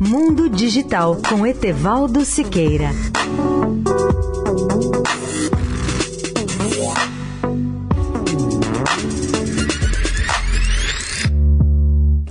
Mundo Digital com Etevaldo Siqueira.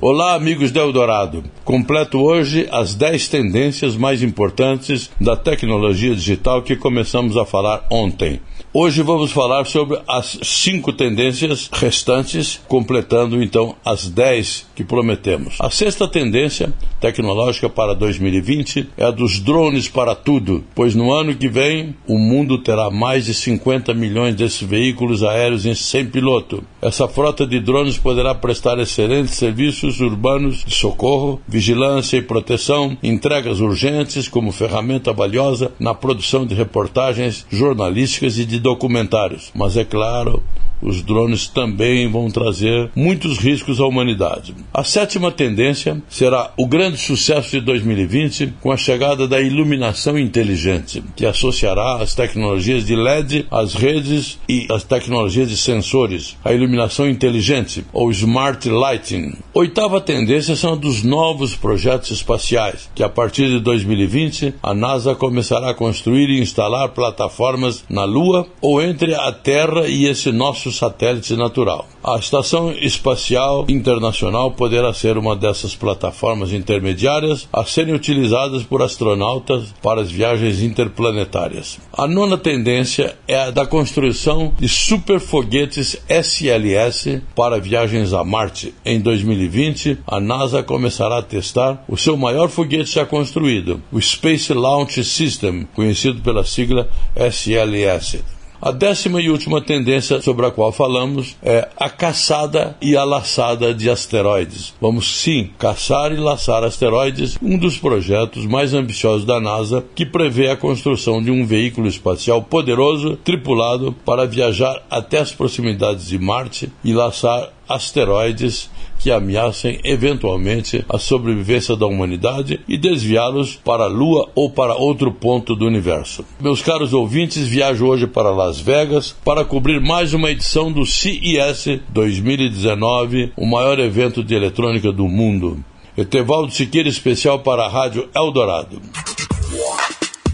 Olá, amigos do Eldorado. Completo hoje as 10 tendências mais importantes da tecnologia digital que começamos a falar ontem. Hoje vamos falar sobre as cinco tendências restantes, completando então as dez que prometemos. A sexta tendência tecnológica para 2020 é a dos drones para tudo, pois no ano que vem o mundo terá mais de 50 milhões desses veículos aéreos em sem piloto. Essa frota de drones poderá prestar excelentes serviços urbanos de socorro, vigilância e proteção, entregas urgentes como ferramenta valiosa na produção de reportagens jornalísticas e de documentários. Mas é claro, os drones também vão trazer muitos riscos à humanidade. A sétima tendência será o grande sucesso de 2020 com a chegada da iluminação inteligente, que associará as tecnologias de LED às redes e as tecnologias de sensores, a iluminação inteligente ou smart lighting. Oitava tendência são dos novos projetos espaciais, que a partir de 2020 a NASA começará a construir e instalar plataformas na Lua ou entre a Terra e esse nosso satélite natural. A Estação Espacial Internacional poderá ser uma dessas plataformas intermediárias a serem utilizadas por astronautas para as viagens interplanetárias. A nona tendência é a da construção de superfoguetes SLS para viagens a Marte. Em 2020, a NASA começará a testar o seu maior foguete já construído, o Space Launch System, conhecido pela sigla SLS. A décima e última tendência sobre a qual falamos é a caçada e a laçada de asteroides. Vamos sim caçar e laçar asteroides, um dos projetos mais ambiciosos da NASA, que prevê a construção de um veículo espacial poderoso, tripulado, para viajar até as proximidades de Marte e laçar asteroides que ameacem eventualmente a sobrevivência da humanidade e desviá-los para a Lua ou para outro ponto do universo. Meus caros ouvintes, viajo hoje para Las Vegas para cobrir mais uma edição do CES 2019, o maior evento de eletrônica do mundo. Etevaldo Siqueira, especial para a Rádio Eldorado.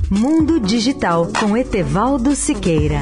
Mundo Digital com Etevaldo Siqueira.